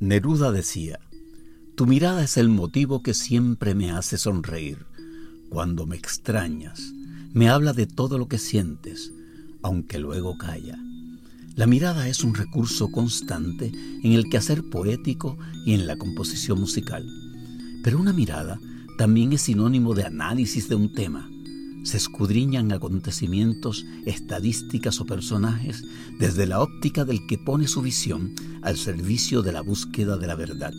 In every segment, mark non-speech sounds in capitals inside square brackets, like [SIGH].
Neruda decía, Tu mirada es el motivo que siempre me hace sonreír. Cuando me extrañas, me habla de todo lo que sientes, aunque luego calla. La mirada es un recurso constante en el quehacer poético y en la composición musical. Pero una mirada también es sinónimo de análisis de un tema. Se escudriñan acontecimientos, estadísticas o personajes desde la óptica del que pone su visión al servicio de la búsqueda de la verdad.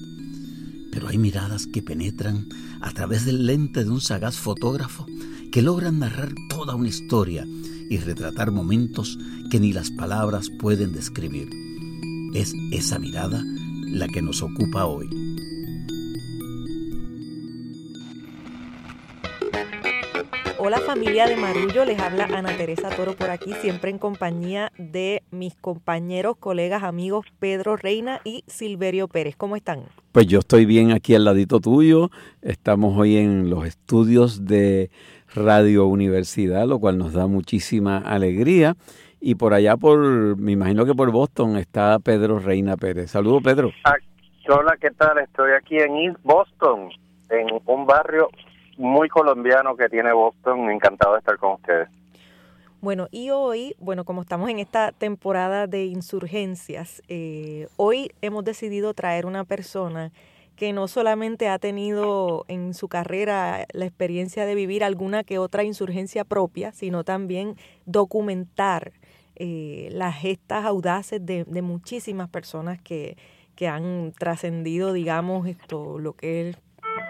Pero hay miradas que penetran a través del lente de un sagaz fotógrafo que logran narrar toda una historia y retratar momentos que ni las palabras pueden describir. Es esa mirada la que nos ocupa hoy. Hola familia de Marullo, les habla Ana Teresa Toro por aquí, siempre en compañía de mis compañeros, colegas, amigos Pedro Reina y Silverio Pérez. ¿Cómo están? Pues yo estoy bien aquí al ladito tuyo. Estamos hoy en los estudios de Radio Universidad, lo cual nos da muchísima alegría. Y por allá, por, me imagino que por Boston, está Pedro Reina Pérez. Saludos, Pedro. Ah, hola, ¿qué tal? Estoy aquí en East Boston, en un barrio muy colombiano que tiene Boston. Encantado de estar con ustedes. Bueno, y hoy, bueno, como estamos en esta temporada de insurgencias, eh, hoy hemos decidido traer una persona que no solamente ha tenido en su carrera la experiencia de vivir alguna que otra insurgencia propia, sino también documentar eh, las gestas audaces de, muchísimas personas que, que han trascendido, digamos, esto, lo que es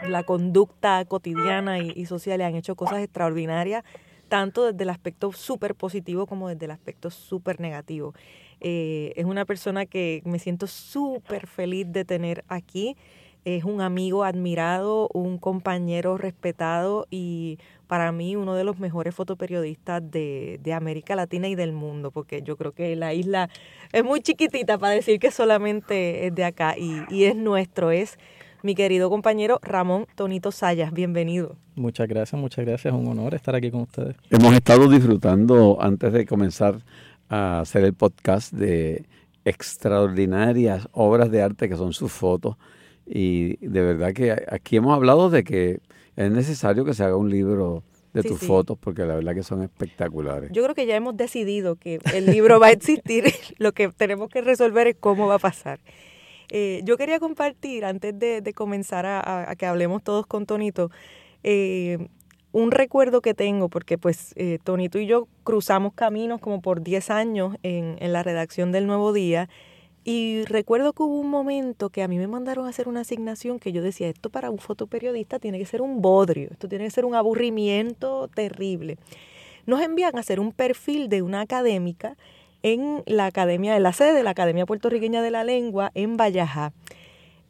la conducta cotidiana y, social y han hecho cosas extraordinarias, tanto desde el aspecto súper positivo como desde el aspecto súper negativo. Eh, es una persona que me siento súper feliz de tener aquí. Es un amigo admirado, un compañero respetado y para mí uno de los mejores fotoperiodistas de, de, América Latina y del mundo, porque yo creo que la isla es muy chiquitita para decir que solamente es de acá y, y es nuestro, es mi querido compañero Ramón Tonito Sayas. Bienvenido. Muchas gracias, muchas gracias. Es un honor estar aquí con ustedes. Hemos estado disfrutando antes de comenzar a hacer el podcast de extraordinarias obras de arte que son sus fotos. Y de verdad que aquí hemos hablado de que es necesario que se haga un libro de tus fotos porque la verdad que son espectaculares. Yo creo que ya hemos decidido que el libro va a existir. [LAUGHS] Lo que tenemos que resolver es cómo va a pasar. Eh, yo quería compartir, antes de, comenzar a, que hablemos todos con Tonito, eh, un recuerdo que tengo, porque pues eh, Tonito y yo cruzamos caminos como por 10 años en, en la redacción del Nuevo Día. Y recuerdo que hubo un momento que a mí me mandaron a hacer una asignación que yo decía, esto para un fotoperiodista tiene que ser un bodrio, esto tiene que ser un aburrimiento terrible. Nos envían a hacer un perfil de una académica en la academia de la sede de la Academia Puertorriqueña de la Lengua en Vallajá.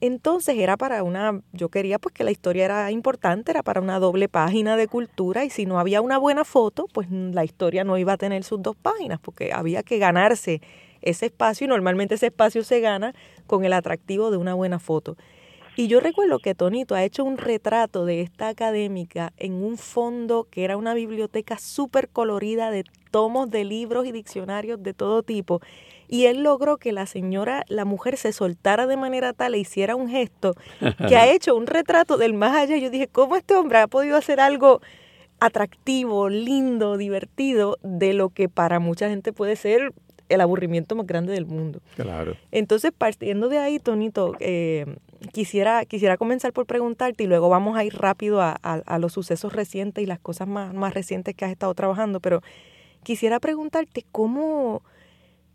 Entonces era para una, yo quería pues que la historia era importante, era para una doble página de cultura y si no había una buena foto, pues la historia no iba a tener sus dos páginas porque había que ganarse ese espacio y normalmente ese espacio se gana con el atractivo de una buena foto. Y yo recuerdo que Tonito ha hecho un retrato de esta académica en un fondo que era una biblioteca súper colorida de tomos de libros y diccionarios de todo tipo. Y él logró que la señora, la mujer, se soltara de manera tal e hiciera un gesto que ha [LAUGHS] hecho un retrato del más allá. Yo dije, ¿cómo este hombre ha podido hacer algo atractivo, lindo, divertido, de lo que para mucha gente puede ser el aburrimiento más grande del mundo. Claro. Entonces, partiendo de ahí, Tonito, eh, quisiera, quisiera comenzar por preguntarte y luego vamos a ir rápido a, los sucesos recientes y las cosas más, más recientes que has estado trabajando, pero quisiera preguntarte cómo,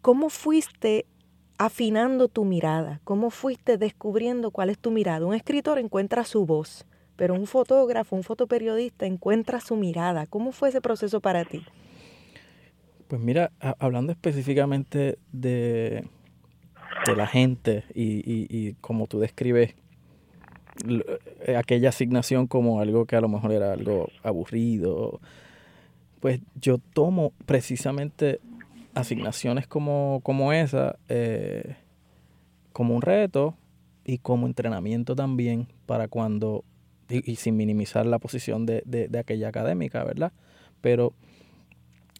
cómo fuiste afinando tu mirada, cómo fuiste descubriendo cuál es tu mirada. Un escritor encuentra su voz, pero un fotógrafo, un fotoperiodista encuentra su mirada. ¿Cómo fue ese proceso para ti? Pues mira, hablando específicamente de, de la gente y, y, como tú describes eh, aquella asignación como algo que a lo mejor era algo aburrido, pues yo tomo precisamente asignaciones como, como esa eh, como un reto y como entrenamiento también para cuando, y, sin minimizar la posición de, de, de aquella académica, ¿verdad? Pero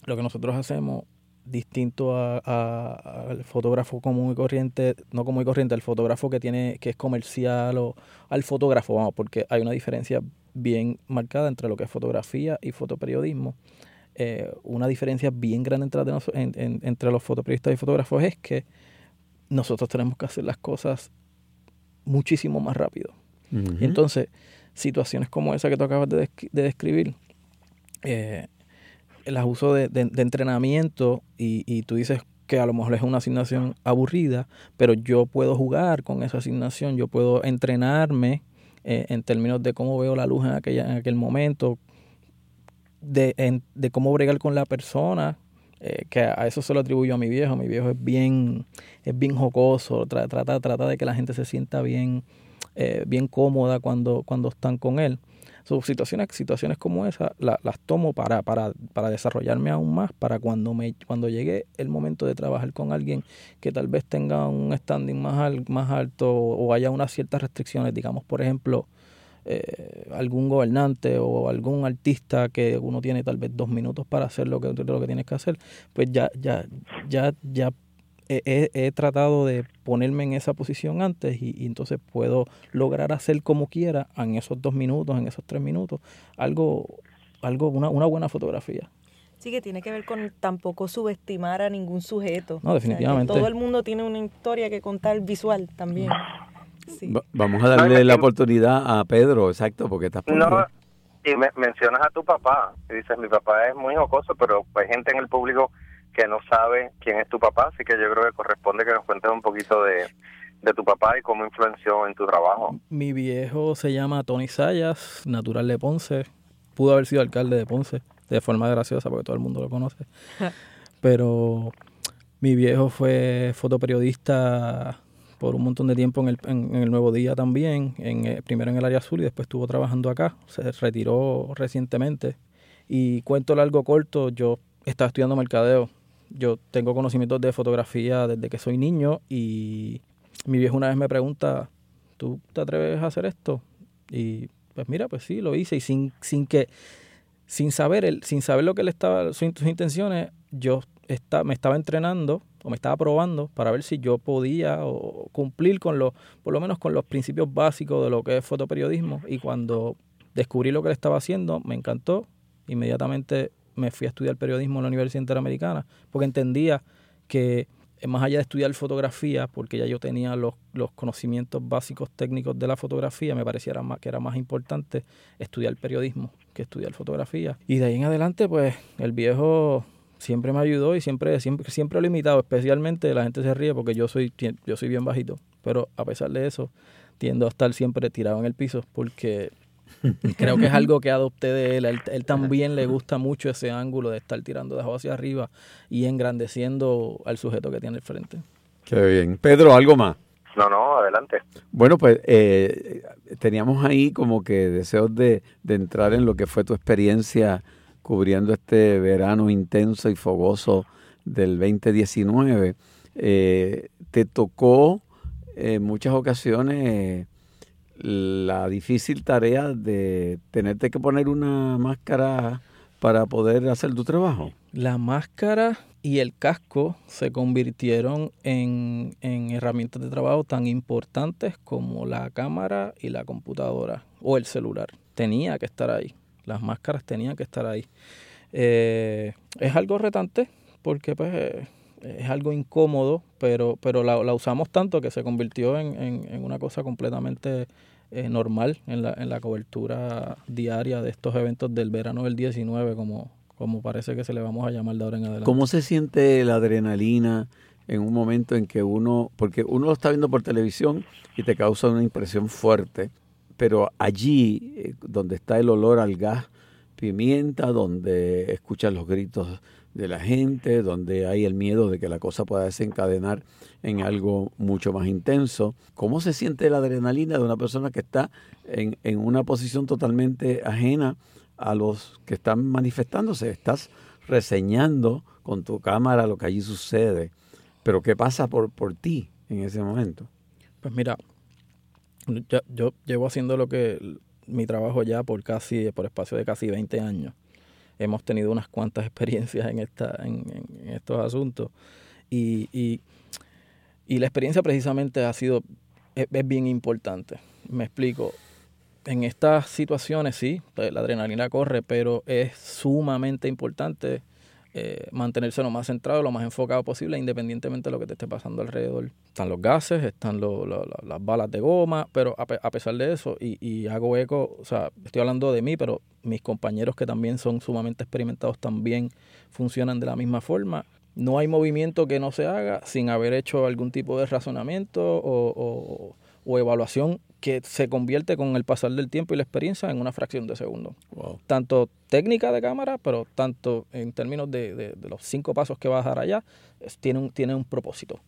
lo que nosotros hacemos distinto al fotógrafo común y corriente, no común y corriente, al fotógrafo que tiene, que es comercial o al fotógrafo, vamos, porque hay una diferencia bien marcada entre lo que es fotografía y fotoperiodismo. Eh, una diferencia bien grande entre, entre los fotoperiodistas y fotógrafos es que nosotros tenemos que hacer las cosas muchísimo más rápido. Entonces, situaciones como esa que tú acabas de, describir, eh, las uso de, entrenamiento y, y, tú dices que a lo mejor es una asignación aburrida, pero yo puedo jugar con esa asignación, yo puedo entrenarme eh, en términos de cómo veo la luz en, aquella, en aquel momento, de, de cómo bregar con la persona, eh, que a eso se lo atribuyo a mi viejo. Mi viejo es bien, es bien jocoso, trata, trata de que la gente se sienta bien, eh, bien cómoda cuando, cuando están con él. So, situaciones, situaciones como esas las tomo para, para, para desarrollarme aún más, para cuando, me, cuando llegue el momento de trabajar con alguien que tal vez tenga un standing más, más alto o haya unas ciertas restricciones, digamos, por ejemplo, eh, algún gobernante o algún artista que uno tiene tal vez dos minutos para hacer lo que, lo que tienes que hacer, pues ya, ya, ya, ya he, tratado de ponerme en esa posición antes y, entonces puedo lograr hacer como quiera en esos dos minutos, en esos tres minutos, algo, algo una, una buena fotografía. Sí, que tiene que ver con tampoco subestimar a ningún sujeto. No, definitivamente. todo el mundo tiene una historia que contar visual también. vamos a darle la oportunidad a Pedro, exacto, porque estás por No, y me, mencionas a tu papá, y dices, mi papá es muy jocoso, pero hay gente en el público que no sabe quién es tu papá, así que yo creo que corresponde que nos cuentes un poquito de, tu papá y cómo influenció en tu trabajo. Mi viejo se llama Tony Sayas, natural de Ponce. Pudo haber sido alcalde de Ponce, de forma graciosa porque todo el mundo lo conoce. Pero mi viejo fue fotoperiodista por un montón de tiempo en el, en, el Nuevo Día también, en, eh, primero en el área azul y después estuvo trabajando acá. Se retiró recientemente. Y cuento largo corto, yo estaba estudiando mercadeo yo tengo conocimientos de fotografía desde que soy niño y mi viejo una vez me pregunta, ¿tú te atreves a hacer esto? Y pues mira, pues sí, lo hice y sin, sin que, sin saber, el, sin saber lo que él estaba, sus, intenciones, yo está, me estaba entrenando o me estaba probando para ver si yo podía o cumplir con los, por lo menos con los principios básicos de lo que es fotoperiodismo y cuando descubrí lo que él estaba haciendo, me encantó, inmediatamente me fui a estudiar periodismo en la Universidad Interamericana, porque entendía que eh, más allá de estudiar fotografía, porque ya yo tenía los, conocimientos básicos técnicos de la fotografía, me parecía que era más importante estudiar periodismo que estudiar fotografía. Y de ahí en adelante, pues el viejo siempre me ayudó y siempre, siempre, siempre lo he imitado, especialmente la gente se ríe porque yo soy, yo soy bien bajito, pero a pesar de eso, tiendo a estar siempre tirado en el piso porque Creo que es algo que adopté de él. él. también le gusta mucho ese ángulo de estar tirando de abajo hacia arriba y engrandeciendo al sujeto que tiene el frente. Qué bien. Pedro, ¿algo más? No, no, adelante. Bueno, pues eh, teníamos ahí como que deseos de, entrar en lo que fue tu experiencia cubriendo este verano intenso y fogoso del 2019. Eh, te tocó en muchas ocasiones la difícil tarea de tenerte que poner una máscara para poder hacer tu trabajo? La máscara y el casco se convirtieron en, herramientas de trabajo tan importantes como la cámara y la computadora o el celular. Tenía que estar ahí. Las máscaras tenían que estar ahí. Eh, es algo retante porque pues es algo incómodo, pero, pero la, usamos tanto que se convirtió en, en, una cosa completamente eh, normal en la, en la cobertura diaria de estos eventos del verano del 19, como, como parece que se le vamos a llamar de ahora en adelante. ¿Cómo se siente la adrenalina en un momento en que uno, porque uno lo está viendo por televisión y te causa una impresión fuerte, pero allí, eh, donde está el olor al gas pimienta, donde escuchas los gritos de la gente, donde hay el miedo de que la cosa pueda desencadenar en algo mucho más intenso. ¿Cómo se siente la adrenalina de una persona que está en, en una posición totalmente ajena a los que están manifestándose? Estás reseñando con tu cámara lo que allí sucede, pero ¿qué pasa por, por ti en ese momento? Pues mira, yo, yo llevo haciendo lo que mi trabajo ya por casi por espacio de casi 20 años hemos tenido unas cuantas [LAUGHS] experiencias en, esta, en, estos asuntos. Y, y, y, la experiencia precisamente ha sido, es, bien importante. Me explico. En estas situaciones sí, pues, la adrenalina corre, pero es sumamente importante eh, mantenerse lo más centrado, lo más enfocado posible, independientemente de lo que te esté pasando alrededor. Están los gases, están las balas de goma, pero a, pesar de eso, y, hago eco, o sea, estoy hablando de mí, pero mis compañeros que también son sumamente experimentados también funcionan de la misma forma. No hay movimiento que no se haga sin haber hecho algún tipo de razonamiento o evaluación que se convierte con el pasar del tiempo y la experiencia en una fracción de segundo. Tanto técnica de cámara, pero tanto en términos de, los cinco pasos que vas a dar allá, tiene, un, tiene un propósito.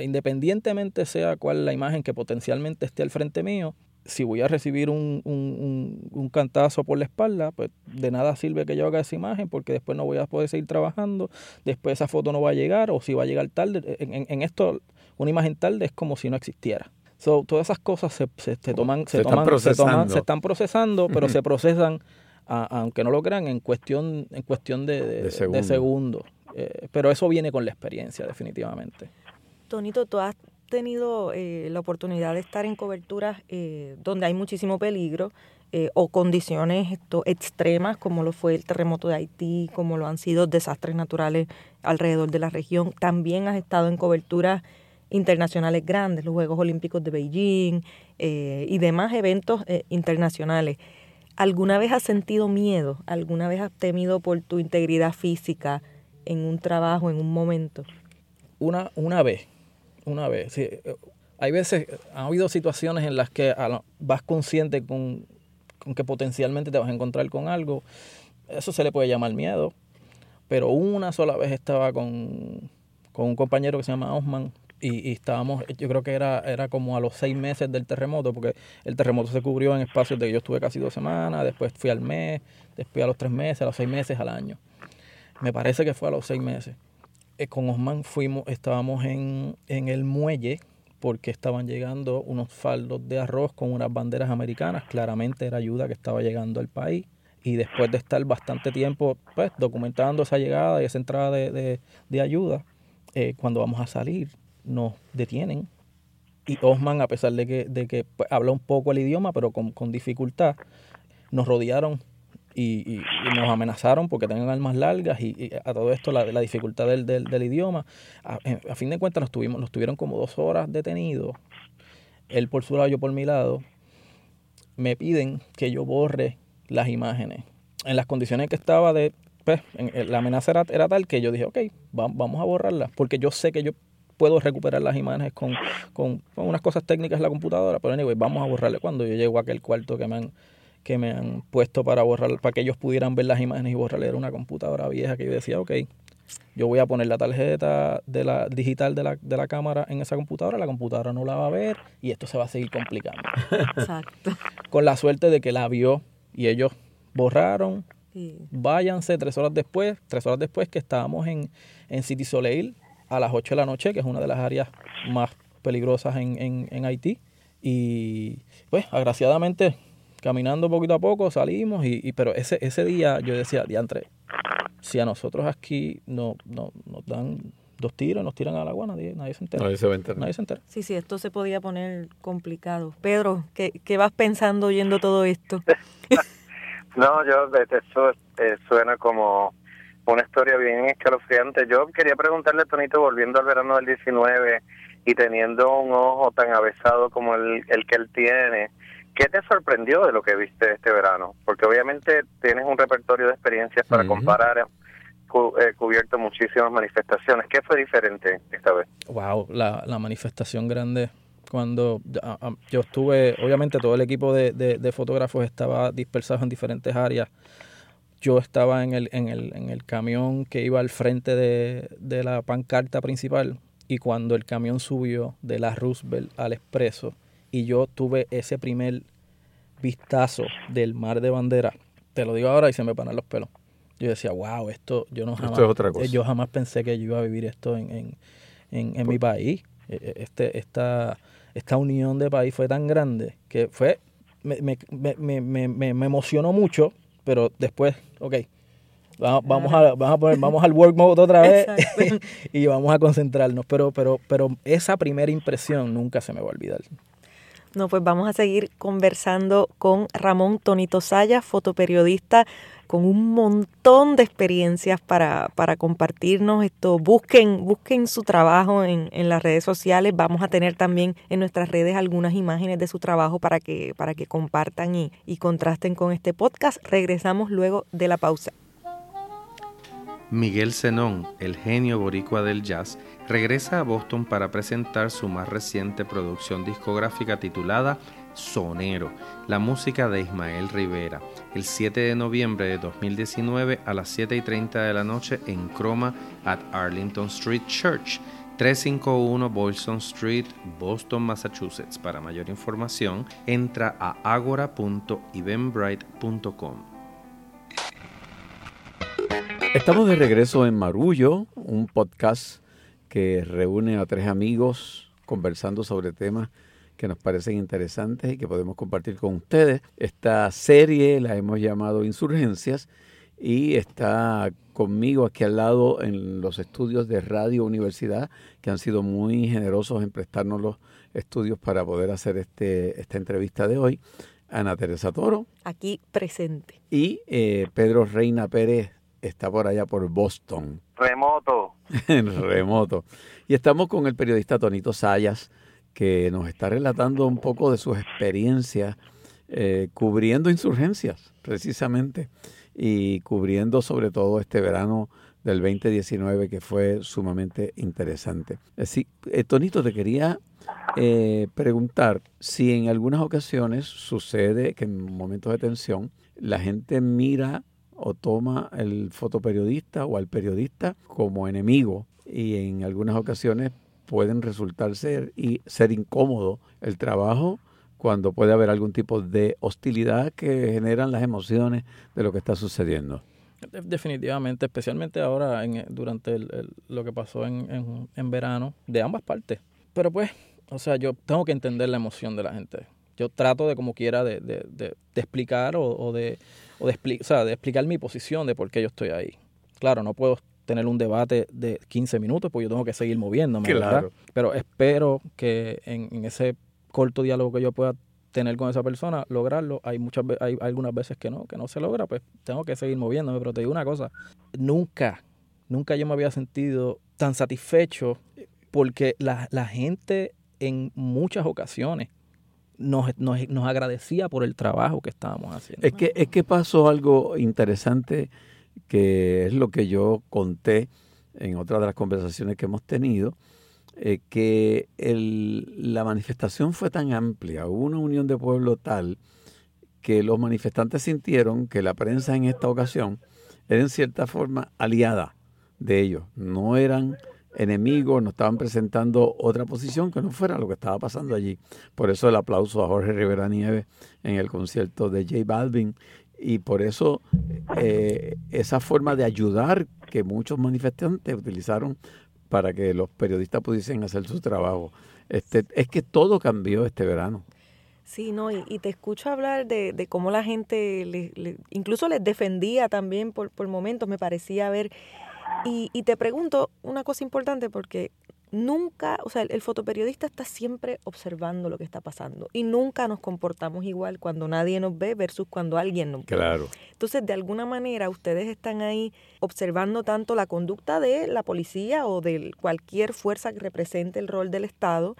Independientemente sea cuál la imagen que potencialmente esté al frente mío, si voy a recibir un, un, cantazo por la espalda, pues de nada sirve que yo haga esa imagen porque después no voy a poder seguir trabajando, después esa foto no va a llegar o si va a llegar tarde. En, en esto, una imagen tarde es como si no existiera. So, todas esas cosas se, se, toman, se, toman, se, toman, se están procesando, pero se procesan, aunque no lo crean, en cuestión, en cuestión de, de, segundos. Eh, pero eso viene con la experiencia, definitivamente. Tonito, tú has tenido eh, la oportunidad de estar en coberturas eh, donde hay muchísimo peligro o condiciones esto, extremas, como lo fue el terremoto de Haití, como lo han sido desastres naturales alrededor de la región. También has estado en coberturas internacionales grandes, los Juegos Olímpicos de Beijing eh, y demás eventos eh, internacionales. ¿Alguna vez has sentido miedo? ¿Alguna vez has temido por tu integridad física en un trabajo, en un momento? Una, una vez, una vez. Sí. Hay veces, ha habido situaciones en las que vas consciente con, con que potencialmente te vas a encontrar con algo. Eso se le puede llamar miedo. Pero una sola vez estaba con, con un compañero que se llama Osman, y, estábamos, yo creo que era, era como a los seis meses del terremoto, porque el terremoto se cubrió en espacios de que yo estuve casi dos semanas, después fui al mes, después a los tres meses, a los seis meses, al año. Me parece que fue a los seis meses. Eh, con Osman fuimos, estábamos en, en el muelle porque estaban llegando unos faldos de arroz con unas banderas americanas. Claramente era ayuda que estaba llegando al país. Y después de estar bastante tiempo pues, documentando esa llegada y esa entrada de, de, ayuda, eh, cuando vamos a salir, nos detienen y Osman, a pesar de que, de que pues, habla un poco el idioma, pero con, dificultad, nos rodearon y, nos amenazaron porque tenían armas largas y, a todo esto la, la dificultad del, del, idioma. A, fin de cuentas nos, tuvimos, tuvieron como dos horas detenidos, él por su lado, yo por mi lado. Me piden que yo borre las imágenes. En las condiciones que estaba de... Pues, la amenaza era, era tal que yo dije, ok, vamos a borrarlas, porque yo sé que yo puedo recuperar las imágenes con, con, unas cosas técnicas en la computadora, pero anyway, vamos a borrarle cuando yo llego a aquel cuarto que me han que me han puesto para borrar, para que ellos pudieran ver las imágenes y borrarle era una computadora vieja que yo decía, ok, yo voy a poner la tarjeta de la digital de la, de la cámara en esa computadora, la computadora no la va a ver y esto se va a seguir complicando. Exacto. [LAUGHS] Con la suerte de que la vio y ellos borraron, váyanse tres horas después, tres horas después que estábamos en, en City Soleil, a las 8 de la noche, que es una de las áreas más peligrosas en, en, Haití. Y pues, agraciadamente, caminando poquito a poco, salimos. Y, pero ese, ese día yo decía, diantre, si a nosotros aquí no, no, nos dan dos tiros, nos tiran al agua, nadie, nadie se entera. Nadie se va a enterar. Nadie se entera. Sí, sí, esto se podía poner complicado. Pedro, ¿qué, qué vas pensando oyendo todo esto? [LAUGHS] no, yo, eso eh, suena como una historia bien escalofriante. Yo quería preguntarle, Tonito, volviendo al verano del 19 y teniendo un ojo tan avesado como el, el que él tiene, ¿qué te sorprendió de lo que viste este verano? Porque obviamente tienes un repertorio de experiencias para comparar, eh, cubierto muchísimas manifestaciones. ¿Qué fue diferente esta vez? Wow, la, la manifestación grande cuando yo estuve, obviamente todo el equipo de, de fotógrafos estaba dispersado en diferentes áreas yo estaba en el, en el, en el camión que iba al frente de, de, la pancarta principal y cuando el camión subió de la Roosevelt al Expreso y yo tuve ese primer vistazo del mar de bandera, te lo digo ahora y se me paran los pelos. Yo decía, wow, esto yo no jamás, yo jamás pensé que yo iba a vivir esto en, en, en, mi país. E, e, este, esta, esta unión de país fue tan grande que fue, me, me, me, me, me emocionó mucho pero después, ok, Vamos, a, vamos, a poner, vamos al work mode otra vez [LAUGHS] y vamos a concentrarnos. Pero, pero, pero esa primera impresión nunca se me va a olvidar. No, pues vamos a seguir conversando con Ramón Tonito Saya, fotoperiodista con un montón de experiencias para, para compartirnos. Esto, busquen, busquen su trabajo en, en, las redes sociales. Vamos a tener también en nuestras redes algunas imágenes de su trabajo para que, para que compartan y, y contrasten con este podcast. Regresamos luego de la pausa. Miguel Zenón, el genio boricua del jazz, regresa a Boston para presentar su más reciente producción discográfica titulada Sonero, la música de Ismael Rivera, el 7 de noviembre de 2019 a las 7 y 30 de la noche en Croma at Arlington Street Church. 351 Boylston Street, Boston, Massachusetts. Para mayor información, entra a agora.eventbrite.com. Estamos de regreso en Marullo, un podcast que reúne a tres amigos conversando sobre temas que nos parecen interesantes y que podemos compartir con ustedes. Esta serie la hemos llamado Insurgencias y está conmigo aquí al lado en los estudios de Radio Universidad, que han sido muy generosos en prestarnos los estudios para poder hacer este, esta entrevista de hoy. Ana Teresa Toro. Aquí presente. Y eh, Pedro Reina Pérez está por allá por Boston. Remoto. [LAUGHS] Remoto. Y estamos con el periodista Tonito Sayas, que nos está relatando un poco de sus experiencias eh, cubriendo insurgencias, precisamente, y cubriendo sobre todo este verano del 2019 que fue sumamente interesante. Así, eh, Tonito, te quería eh, preguntar si en algunas ocasiones sucede que en momentos de tensión la gente mira o toma al fotoperiodista o al periodista como enemigo y en algunas ocasiones pueden resultar ser y ser incómodo el trabajo cuando puede haber algún tipo de hostilidad que generan las emociones de lo que está sucediendo. Definitivamente, especialmente ahora en, durante lo que pasó en, en, verano, de ambas partes. Pero pues, o sea, yo tengo que entender la emoción de la gente. Yo trato de como quiera de, de, de, explicar o, de, o de, o sea, de explicar mi posición de por qué yo estoy ahí. Claro, no puedo tener un debate de 15 minutos, pues yo tengo que seguir moviéndome, ¿verdad? Pero espero que en, ese corto diálogo que yo pueda tener con esa persona, lograrlo. Hay muchas hay algunas veces que no, que no se logra, pues tengo que seguir moviéndome. Pero te digo una cosa, nunca, nunca yo me había sentido tan satisfecho porque la, la gente en muchas ocasiones nos, nos, nos, agradecía por el trabajo que estábamos haciendo. Es que, es que pasó algo interesante que es lo que yo conté en otra de las conversaciones que hemos tenido, eh, que el, la manifestación fue tan amplia, hubo una unión de pueblo tal que los manifestantes sintieron que la prensa en esta ocasión era en cierta forma aliada de ellos, no eran enemigos, no estaban presentando otra posición que no fuera lo que estaba pasando allí. Por eso el aplauso a Jorge Rivera Nieves en el concierto de J Balvin y por eso eh, esa forma de ayudar que muchos manifestantes utilizaron para que los periodistas pudiesen hacer su trabajo. Este, es que todo cambió este verano. Sí, no, y, te escucho hablar de, de cómo la gente incluso les defendía también por, por momentos, me parecía ver. Y, y te pregunto una cosa importante porque nunca, o sea, el, fotoperiodista está siempre observando lo que está pasando y nunca nos comportamos igual cuando nadie nos ve versus cuando alguien nos ve. Claro. Entonces, de alguna manera, ustedes están ahí observando tanto la conducta de la policía o de cualquier fuerza que represente el rol del Estado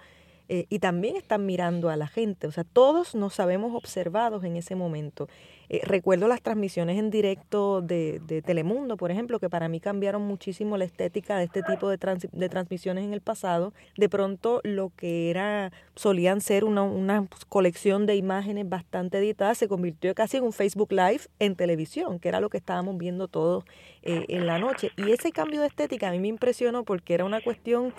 eh, y también están mirando a la gente. O sea, todos nos sabemos observados en ese momento. Eh, recuerdo las transmisiones en directo de, de, Telemundo, por ejemplo, que para mí cambiaron muchísimo la estética de este tipo de, de transmisiones en el pasado. De pronto, lo que era solían ser una, una, colección de imágenes bastante editadas se convirtió casi en un Facebook Live en televisión, que era lo que estábamos viendo todos eh, en la noche. Y ese cambio de estética a mí me impresionó porque era una cuestión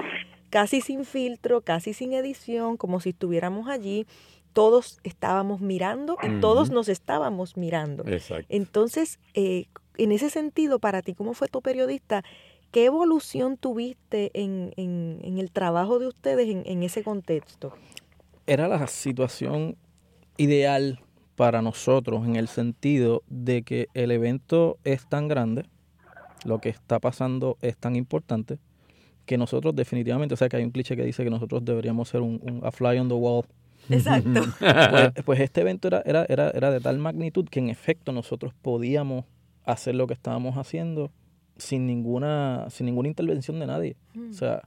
casi sin filtro, casi sin edición, como si estuviéramos allí. Todos estábamos mirando y todos nos estábamos mirando. Entonces, eh, en ese sentido, para ti, ¿cómo fue tu periodista? ¿Qué evolución tuviste en, en, el trabajo de ustedes en, en ese contexto? Era la situación ideal para nosotros en el sentido de que el evento es tan grande lo que está pasando es tan importante que nosotros definitivamente, o sea que hay un cliché que dice que nosotros deberíamos ser un, un a fly on the wall. Exacto. [LAUGHS] Pues, pues este evento era, era, era, era de tal magnitud que en efecto nosotros podíamos hacer lo que estábamos haciendo sin ninguna, sin ninguna intervención de nadie. O sea,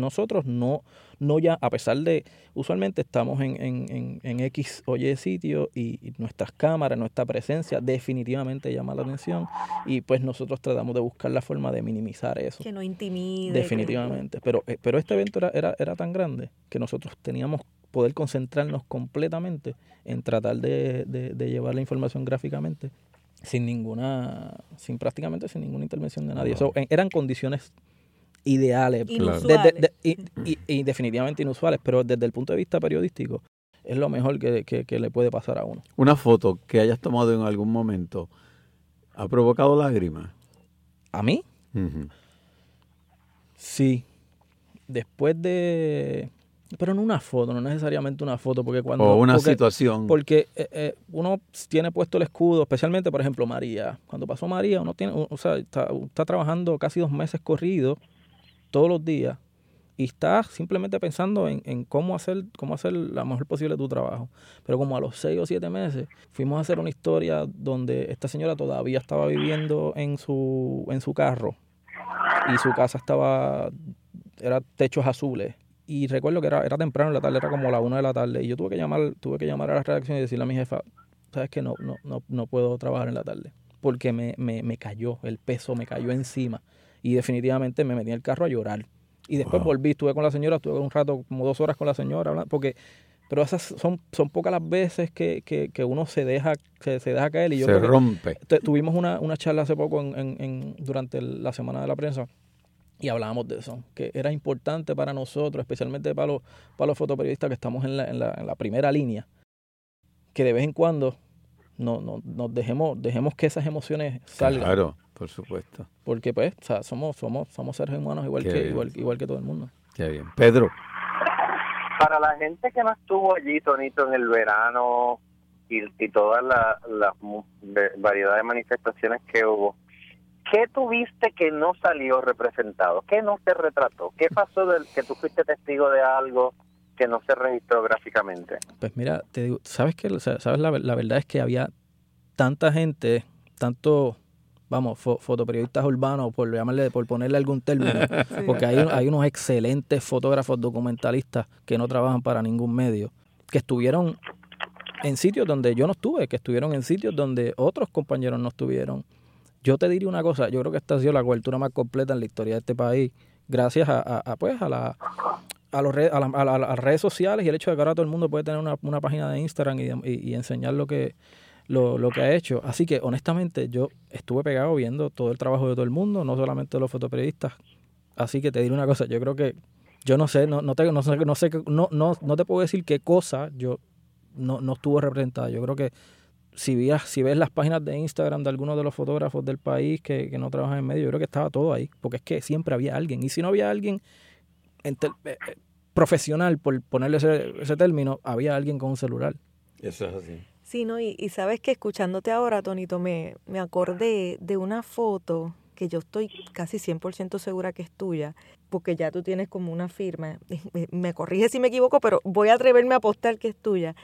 nosotros no, no ya, a pesar de, usualmente estamos en, en, en, en X o Y sitio y, y nuestras cámaras, nuestra presencia definitivamente llama la atención y pues nosotros tratamos de buscar la forma de minimizar eso. que no intimide. que- Definitivamente. Pero, eh, pero este evento era, era, era tan grande que nosotros teníamos poder concentrarnos completamente en tratar de, de- de llevar la información gráficamente sin ninguna, sin prácticamente sin ninguna intervención de nadie. So, eh, eran condiciones ideales. Inusuales. Desde- de- y, y- y definitivamente inusuales, pero desde el punto de vista periodístico es lo mejor que, que- que le puede pasar a uno. Una foto que hayas tomado en algún momento ha provocado lágrimas. ¿A mí? Sí. Después de... Pero no una foto, no necesariamente una foto, porque cuando... o una porque- situación. Porque eh, eh, uno tiene puesto el escudo, especialmente, por ejemplo, María. Cuando pasó María, uno tiene, o sea, está, está trabajando casi dos meses corridos, todos los días, y está simplemente pensando en, en cómo hacer cómo hacer la mejor posible tu trabajo. Pero como a los seis o siete meses, fuimos a hacer una historia donde esta señora todavía estaba viviendo en su, en su carro, y su casa estaba, era techos azules. Y recuerdo que era, era temprano en la tarde, era como la una de la tarde. Y yo tuve que llamar, tuve que llamar a la redacción y decirle a mi jefa, sabes que no, no, no, no puedo trabajar en la tarde. Porque me, me, me cayó, el peso me cayó encima. Y definitivamente me metí en el carro a llorar. Y después Wow. volví, estuve con la señora, estuve un rato, como dos horas con la señora, hablando, porque, pero esas son, son pocas las veces que, que, que uno se deja, se, se deja caer. Y yo se rompe. te- tuvimos una, una charla hace poco en, en- en- durante la semana de la prensa y hablábamos de eso, que era importante para nosotros, especialmente para los, para los fotoperiodistas que estamos en la, en la, en la primera línea, que de vez en cuando no, no, nos dejemos, dejemos que esas emociones salgan, Claro, por supuesto. porque pues o sea, somos, somos, somos seres humanos igual Qué que, bien. igual, igual que todo el mundo. Qué bien. Pedro, Para la gente que no estuvo allí, Tonito, en el verano y, y toda la, la variedad de manifestaciones que hubo, ¿qué tuviste que no salió representado? ¿Qué no se retrató? ¿Qué pasó del que tú fuiste testigo de algo que no se registró gráficamente? Pues mira, te digo, ¿sabes sea, ¿sabes? La, la verdad es que había tanta gente, tanto, vamos, fo- fotoperiodistas urbanos, por llamarle, por ponerle algún término, [LAUGHS] porque hay, hay unos excelentes fotógrafos documentalistas que no trabajan para ningún medio, que estuvieron en sitios donde yo no estuve, que estuvieron en sitios donde otros compañeros no estuvieron. Yo te diría una cosa, yo creo que esta ha sido la cobertura más completa en la historia de este país, gracias a, a- a, pues, a la a, los a, la- a la- a las redes sociales y el hecho de que ahora todo el mundo puede tener una, una página de Instagram y, y- y enseñar lo que, lo, lo que ha hecho. Así que honestamente yo estuve pegado viendo todo el trabajo de todo el mundo, no solamente de los fotoperiodistas. Así que te diré una cosa, yo creo que yo no sé, no, no te, no sé, no sé, no, no, no te puedo decir qué cosa yo no, no estuvo representada. Yo creo que si ves, si ves las páginas de Instagram de algunos de los fotógrafos del país que, que no trabajan en medio, yo creo que estaba todo ahí, porque es que siempre había alguien. Y si no había alguien eh, eh, profesional, por ponerle ese, ese término, había alguien con un celular. eso es así. Sí, ¿no? Y, y sabes que escuchándote ahora, Tonito, me, me acordé de una foto que yo estoy casi 100% segura que es tuya, porque ya tú tienes como una firma. [LAUGHS] Me, corrige si me equivoco, pero voy a atreverme a apostar que es tuya.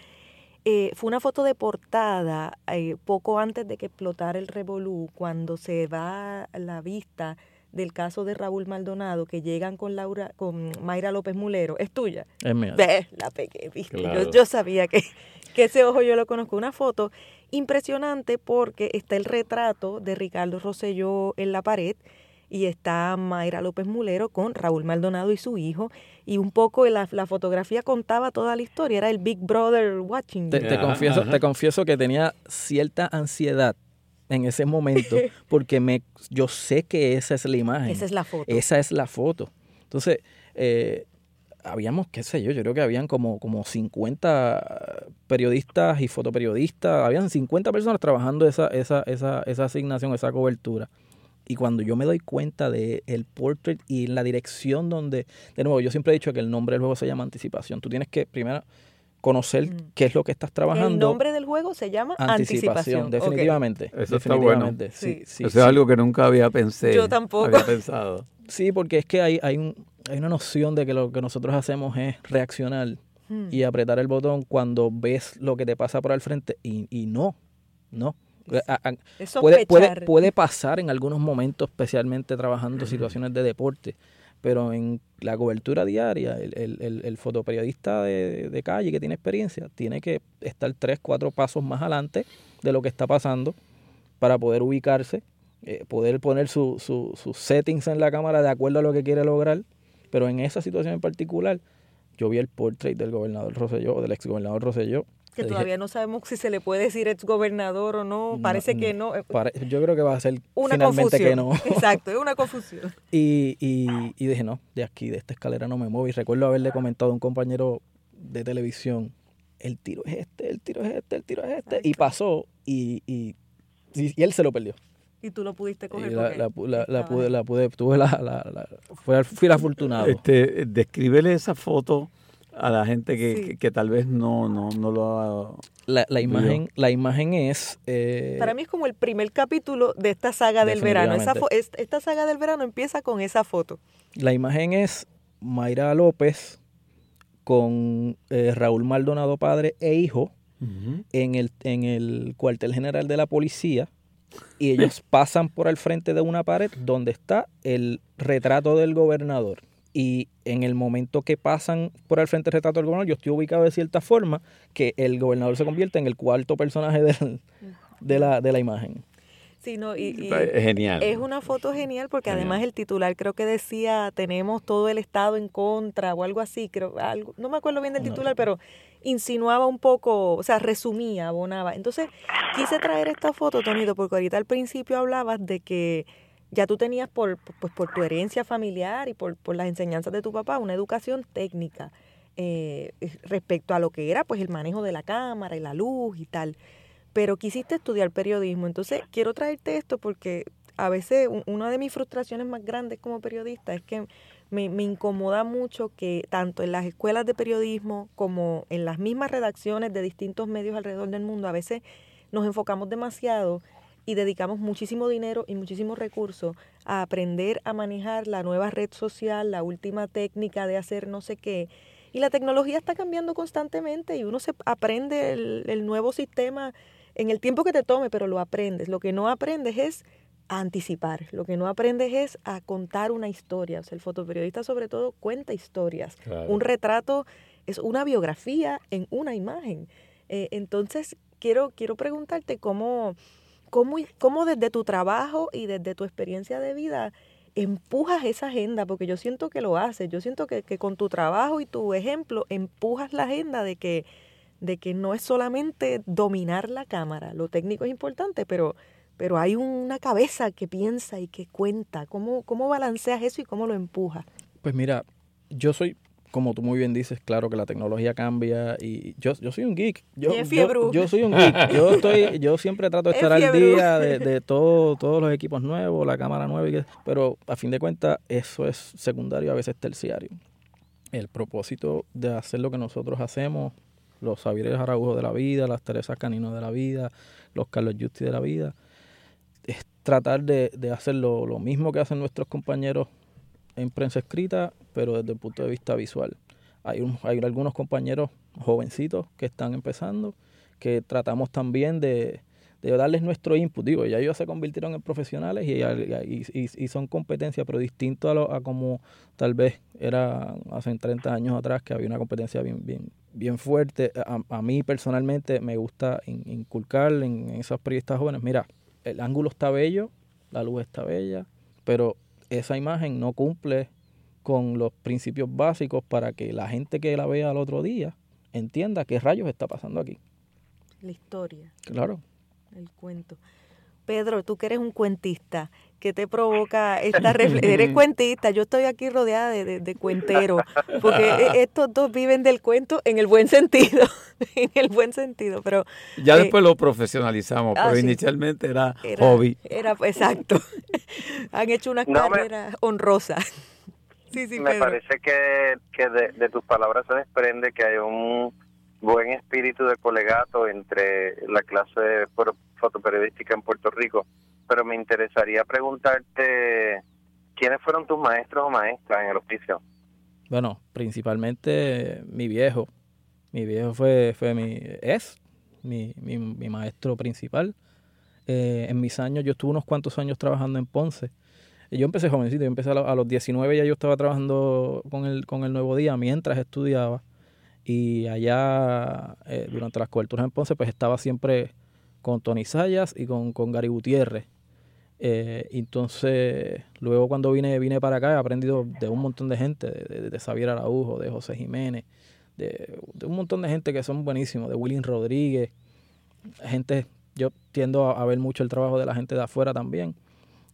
Eh, fue una foto de portada eh, poco antes de que explotara el revolú, cuando se va la vista del caso de Raúl Maldonado, que llegan con Laura, con Mayra López Mulero. ¿Es tuya? Es mía. Ves, la pegué, viste. Claro. Yo, yo sabía que, que ese ojo yo lo conozco. Una foto impresionante porque está el retrato de Ricardo Rosselló en la pared y está Mayra López Mulero con Raúl Maldonado y su hijo. Y un poco la, la fotografía contaba toda la historia. Era el Big Brother watching. Te, you. te Ajá, confieso, ajá. te confieso que tenía cierta ansiedad en ese momento, [LAUGHS] porque me, yo sé que esa es la imagen. Esa es la foto. Esa es la foto. Entonces, eh, habíamos, qué sé yo, yo creo que habían como, como 50 periodistas y fotoperiodistas, habían 50 personas trabajando esa, esa, esa, esa asignación, esa cobertura. Y cuando yo me doy cuenta de el portrait y la dirección donde, de nuevo, yo siempre he dicho que el nombre del juego se llama anticipación. Tú tienes que primero conocer Mm. qué es lo que estás trabajando. El nombre del juego se llama Anticipación. Definitivamente. Eso está bueno. definitivamente. Sí, sí, Eso sí. es algo que nunca había pensado. Yo tampoco. Había pensado. Sí, porque es que hay, hay, un, hay una noción de que lo que nosotros hacemos es reaccionar Hmm. y apretar el botón cuando ves lo que te pasa por al frente y, y no, no. A- puede, puede, puede pasar en algunos momentos, especialmente trabajando situaciones de deporte, pero en la cobertura diaria, el, el- el- el fotoperiodista de, de calle que tiene experiencia tiene que estar tres, cuatro pasos más adelante de lo que está pasando para poder ubicarse, eh, poder poner su- su- sus settings en la cámara de acuerdo a lo que quiere lograr, pero en esa situación en particular, yo vi el portrait del gobernador Rosselló, del ex gobernador Rosselló, que todavía no sabemos si se le puede decir ex gobernador o no. Parece no. que no. eh, pare- yo creo que va a ser Una finalmente confusión. que no. [LAUGHS] [LAUGHS] Exacto, es una confusión. Y, y, y dije, no, de aquí, de esta escalera no me muevo. Y recuerdo haberle comentado a un compañero de televisión, el tiro es este, el tiro es este, el tiro es este. Y pasó y, y, y- y él se lo perdió. Y tú lo pudiste Y coger. la, la, la- pude, la pude, tuve la, la, la- fue, fui el afortunado. Este, descríbele esa foto a la gente que, Sí. que, que tal vez no, no, no lo ha... La, la imagen, la imagen es... eh, Para mí es como el primer capítulo de esta saga del verano. Esa esta saga del verano empieza con esa foto. La imagen es Mayra López con eh, Raúl Maldonado padre e hijo en el, en el cuartel general de la policía y ellos pasan por al frente de una pared donde está el retrato del gobernador. Y en el momento que pasan por al frente del retrato del gobernador, yo estoy ubicado de cierta forma que el gobernador se convierte en el cuarto personaje del- de, la, de la imagen. Sí, no, y, genial. es una foto genial porque Genial. además el titular creo que decía tenemos todo el estado en contra o algo así, creo, algo, no me acuerdo bien del No. titular, pero insinuaba un poco, o sea, resumía, abonaba. Entonces, quise traer esta foto, Tonito, porque ahorita al principio hablabas de que ya tú tenías por, pues, por tu herencia familiar y por, por las enseñanzas de tu papá una educación técnica eh, respecto a lo que era pues el manejo de la cámara y la luz y tal. Pero quisiste estudiar periodismo. Entonces, quiero traerte esto porque a veces una de mis frustraciones más grandes como periodista es que me, me incomoda mucho que tanto en las escuelas de periodismo como en las mismas redacciones de distintos medios alrededor del mundo, a veces nos enfocamos demasiado y dedicamos muchísimo dinero y muchísimos recursos a aprender a manejar la nueva red social, la última técnica de hacer no sé qué. Y la tecnología está cambiando constantemente y uno se aprende el, el nuevo sistema en el tiempo que te tome, pero lo aprendes. Lo que no aprendes es a anticipar, lo que no aprendes es a contar una historia. O sea, el fotoperiodista sobre todo cuenta historias. Claro. Un retrato es una biografía en una imagen. Eh, entonces, quiero, quiero preguntarte cómo, cómo, cómo desde tu trabajo y desde tu experiencia de vida empujas esa agenda, porque yo siento que lo haces, yo siento que, que con tu trabajo y tu ejemplo empujas la agenda de que, de que no es solamente dominar la cámara, lo técnico es importante, pero, pero hay una cabeza que piensa y que cuenta. ¿Cómo, cómo balanceas eso y cómo lo empujas? Pues mira, yo soy, como tú muy bien dices, claro que la tecnología cambia y yo, yo soy un geek. Yo, yo, soy un geek. Yo [LAUGHS] estoy, yo siempre trato de Es estar al día de, de todo, todos los equipos nuevos, la cámara nueva, y que- pero a fin de cuentas eso es secundario, a veces terciario. El propósito de hacer lo que nosotros hacemos, los Xavieres Araújo de la vida, las Teresas Canino de la vida, los Carlos Justi de la vida, es tratar de, de hacer lo mismo que hacen nuestros compañeros en prensa escrita, pero desde el punto de vista visual. Hay, hay algunos compañeros jovencitos que están empezando, que tratamos también de, de darles nuestro input. Digo, ya ellos se convirtieron en profesionales y, y, y- y son competencias, pero distinto a, lo, a como tal vez era hace 30 años atrás, que había una competencia bien, bien, bien fuerte. A, a mí personalmente me gusta in- inculcar en, en esos periodistas jóvenes, mira, el ángulo está bello, la luz está bella, pero esa imagen no cumple con los principios básicos para que la gente que la vea al otro día entienda qué rayos está pasando aquí. La historia, Claro. el cuento. Pedro, tú que eres un cuentista, ¿qué te provoca esta [LAUGHS] reflexión? Eres cuentista, yo estoy aquí rodeada de, de, de cuenteros, porque e- estos dos viven del cuento en el buen sentido, [LAUGHS] en el buen sentido, pero Ya eh, después lo profesionalizamos, ah, pero sí. inicialmente era, era, hobby. Era, exacto. [LAUGHS] Han hecho una No, me- carrera honrosa. Sí, sí, me Pedro. parece que, que de, de tus palabras se desprende que hay un buen espíritu de colegato entre la clase de fotoperiodística en Puerto Rico, pero me interesaría preguntarte quiénes fueron tus maestros o maestras en el oficio. Bueno, principalmente mi viejo. Mi viejo fue, fue mi, es mi, mi, mi maestro principal. Eh, en mis años, yo estuve unos cuantos años trabajando en Ponce. Yo empecé jovencito, yo empecé a, los 19 ya yo estaba trabajando con el, con el Nuevo Día mientras estudiaba. Y allá, eh, durante las coberturas en Ponce, pues estaba siempre con Tony Sayas y con, con Gary Gutiérrez. Eh, entonces, luego cuando vine, vine para acá, he aprendido de un montón de gente, de, de, Xavier Araujo, de José Jiménez, de, un montón de gente que son buenísimos, de William Rodríguez, gente, yo tiendo a, ver mucho el trabajo de la gente de afuera también.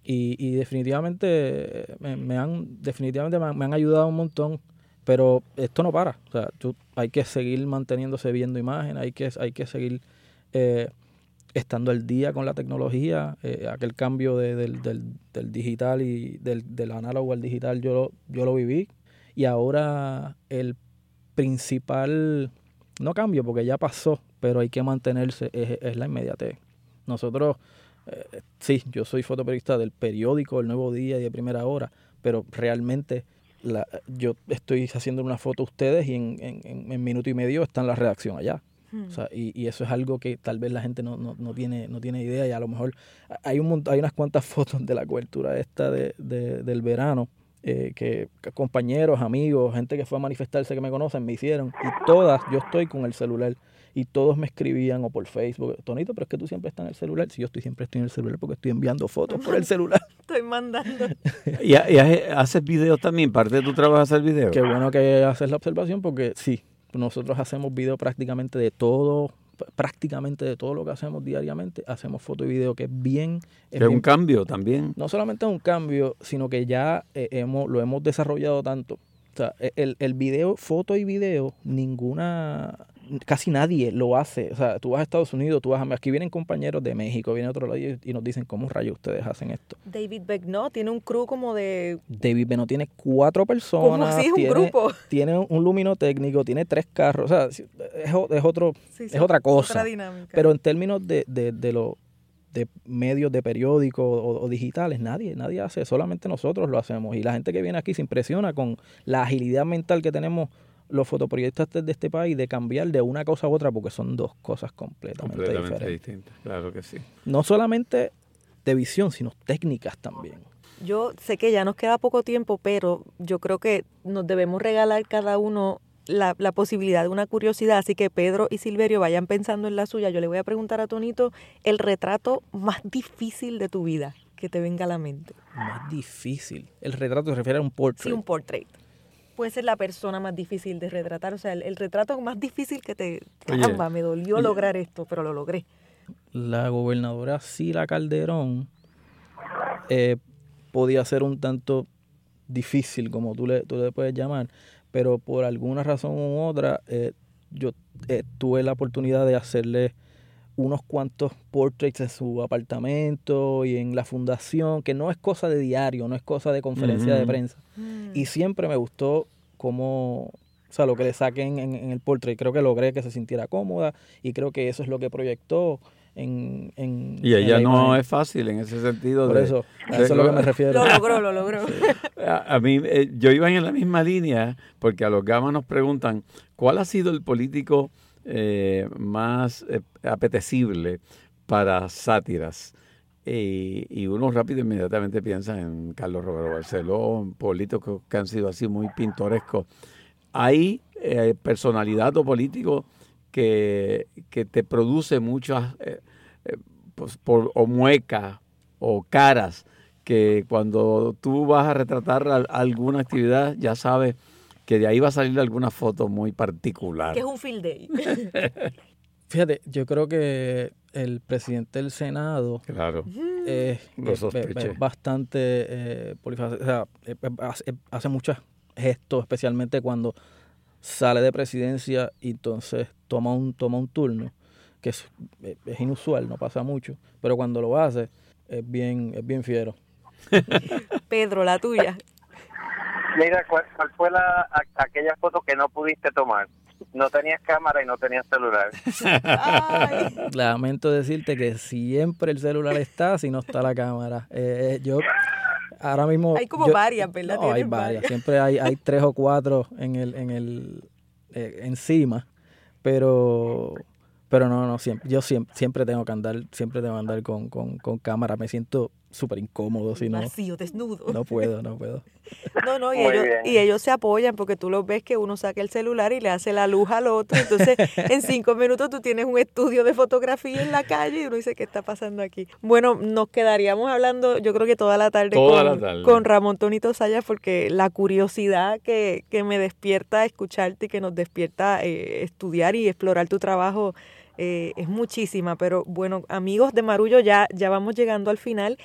Y, definitivamente me, han definitivamente me han, ayudado un montón pero esto no para o sea tú, hay que seguir manteniéndose viendo imágenes hay que hay que seguir eh, estando al día con la tecnología, eh, aquel cambio de, del, del, del, digital y del, del, análogo al digital yo lo, yo lo viví y ahora el principal, no cambio porque ya pasó, pero hay que mantenerse, es, la inmediatez. Nosotros, eh, sí, yo soy fotoperiodista del periódico El Nuevo Día y de Primera Hora, pero realmente la, yo estoy haciendo una foto a ustedes y en, en, en minuto y medio está en la redacción allá. O sea, y, y, eso es algo que tal vez la gente no, no, no, tiene, no tiene idea y a lo mejor hay, un, hay unas cuantas [LAUGHS] fotos de la cobertura esta de, de del verano eh, que, compañeros, amigos, gente que fue a manifestarse que me conocen me hicieron y todas, yo estoy con el celular y todos me escribían o por Facebook, Tonito, pero es que tú siempre estás en el celular. Si yo estoy siempre estoy en el celular porque estoy enviando fotos por el [LAUGHS] celular. Estoy mandando. [LAUGHS] ¿Y, haces videos también? ¿Parte de tu trabajo es hacer videos? Qué bueno que haces la observación porque sí, nosotros hacemos video prácticamente de todo, prácticamente de todo lo que hacemos diariamente. Hacemos foto y video que es bien... Es, un cambio también. No solamente es un cambio, sino que ya eh, hemos, lo hemos desarrollado tanto. O sea, el, el video, foto y video, ninguna casi nadie lo hace. O sea, tú vas a Estados Unidos, tú vas a... Aquí vienen compañeros de México, vienen otro lado y, nos dicen, ¿cómo rayos ustedes hacen esto? David no tiene un crew como de... David no tiene cuatro personas. Como si es un grupo. [LAUGHS] Tiene un lumino técnico, tiene tres carros. O sea, es, es otro, es otra cosa. Otra dinámica. Pero en términos de, de, de lo de medios de periódicos o, digitales, nadie, nadie hace, solamente nosotros lo hacemos. Y la gente que viene aquí se impresiona con la agilidad mental que tenemos los fotoperiodistas de este país de cambiar de una cosa a otra porque son dos cosas completamente, diferentes. distintas. Claro que sí. No solamente de visión, sino técnicas también. Yo sé que ya nos queda poco tiempo, pero yo creo que nos debemos regalar cada uno la, la, posibilidad de una curiosidad, así que Pedro y Silverio vayan pensando en la suya. Yo le voy a preguntar a Tonito el retrato más difícil de tu vida que te venga a la mente. Más difícil. El retrato se refiere a un portrait. Sí, un portrait puede ser la persona más difícil de retratar? O sea, el, retrato más difícil que te... Caramba, me dolió lograr esto, pero lo logré. La gobernadora Sila Calderón eh, podía ser un tanto difícil, como tú le, tú le puedes llamar, pero por alguna razón u otra, eh, yo eh, tuve la oportunidad de hacerle unos cuantos portraits en su apartamento y en la fundación, que no es cosa de diario, no es cosa de conferencia de prensa. Mm. Y siempre me gustó cómo, o sea, lo que le saquen en, el portrait. Creo que logré que se sintiera cómoda y creo que eso es lo que proyectó. En, en, y ella no es fácil en ese sentido. Por eso, a eso es lo que me refiero. Lo logró, lo logró. [LAUGHS] A, mí, eh, yo iba en la misma línea porque a los gamas nos preguntan, ¿cuál ha sido el político eh, más eh, apetecible para sátiras. y uno rápido inmediatamente piensa en Carlos Roberto Barceló, políticos que han sido así muy pintorescos. Hay eh, personalidad o político que, que te produce muchas pues, por, o muecas o caras que cuando tú vas a retratar alguna actividad ya sabes que de ahí va a salir alguna foto muy particular. Que es un field day. [LAUGHS] Fíjate, yo creo que el presidente del Senado claro. es, bastante eh, o sea, eh, eh, hace, muchos gestos, especialmente cuando sale de presidencia y entonces toma un, toma un turno, que es, es inusual, no pasa mucho, pero cuando lo hace es bien, es bien fiero. [LAUGHS] Pedro, la tuya. Mira, ¿cuál, fue la, aquella foto que no pudiste tomar? no tenías cámara y no tenías celular. [LAUGHS] Lamento decirte que siempre el celular está si no está la cámara. Eh, eh, yo ahora mismo... Hay como varias, ¿verdad? No, hay varias. Siempre hay, hay tres o cuatro en el, en el eh, encima, pero pero no, no, siempre, yo siempre, siempre tengo que andar, siempre tengo que andar con, con, con cámara. Me siento súper incómodo si no. Vacío, desnudo. No puedo, [LAUGHS] no puedo. No, no, y ellos, y ellos, se apoyan porque tú los ves que uno saca el celular y le hace la luz al otro. Entonces, en [LAUGHS] cinco minutos tú tienes un estudio de fotografía en la calle y uno dice, ¿qué está pasando aquí? Bueno, nos quedaríamos hablando, yo creo que toda la tarde, con, con, Ramón Tonito Sayas porque la curiosidad que, que me despierta escucharte y que nos despierta eh, estudiar y explorar tu trabajo eh, es muchísima, pero bueno, amigos de Marullo, ya, ya vamos llegando al final.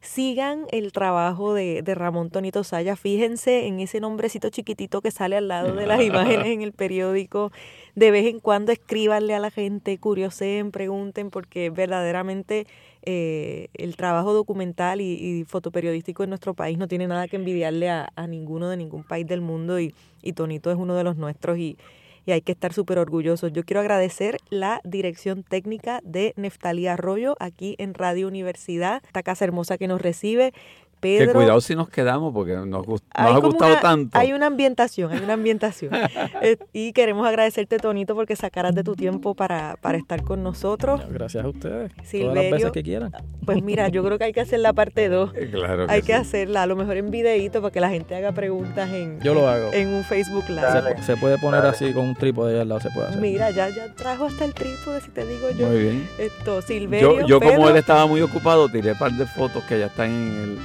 Sigan el trabajo de, de Ramón Tonito Saya. Fíjense en ese nombrecito chiquitito que sale al lado de las [LAUGHS] imágenes en el periódico. De vez en cuando escríbanle a la gente, curioseen, pregunten, porque verdaderamente eh, el trabajo documental y, y, fotoperiodístico en nuestro país no tiene nada que envidiarle a, a ninguno de ningún país del mundo y, y Tonito es uno de los nuestros y, y hay que estar súper orgullosos. Yo quiero agradecer la dirección técnica de Neftalí Arroyo aquí en Radio Universidad, esta casa hermosa que nos recibe. Pedro, que cuidado si nos quedamos porque nos, nos ha gustado tanto. Hay una ambientación, hay una ambientación. [LAUGHS] Eh, y queremos agradecerte, Tonito, porque sacaras de tu tiempo para, para estar con nosotros. Gracias a ustedes. Silverio, Todas las veces que quieran. Pues mira, yo creo que hay que hacer la parte 2. [LAUGHS] Claro hay que hacerla, a lo mejor en videíto para que la gente haga preguntas en, yo lo hago. en un Facebook Live. Se, se puede poner Dale. así con un trípode allá al lado, se puede hacer. Mira, ya, ya trajo hasta el trípode, si te digo yo. Muy bien. Esto, Silverio. Yo, yo Pedro, como él estaba muy ocupado, tiré un par de fotos que ya están en el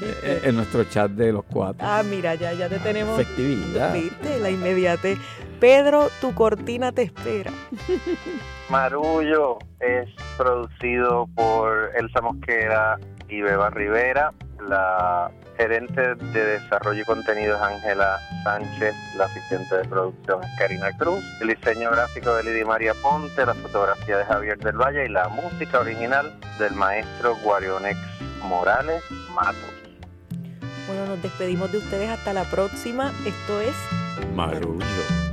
¿Viste? en nuestro chat de los cuatro. Ah, mira, ya, ya te tenemos. Efectividad. ¿Viste? La inmediatez. Pedro, tu cortina te espera. [LAUGHS] Marullo es producido por Elsa Mosquera y Beba Rivera. La gerente de desarrollo y contenido es Ángela Sánchez, la asistente de producción es Karina Cruz, el diseño gráfico de Lidia María Ponte, la fotografía de Javier del Valle y la música original del maestro Guarionex Morales Matos. Bueno, nos despedimos de ustedes hasta la próxima. Esto es Marullo.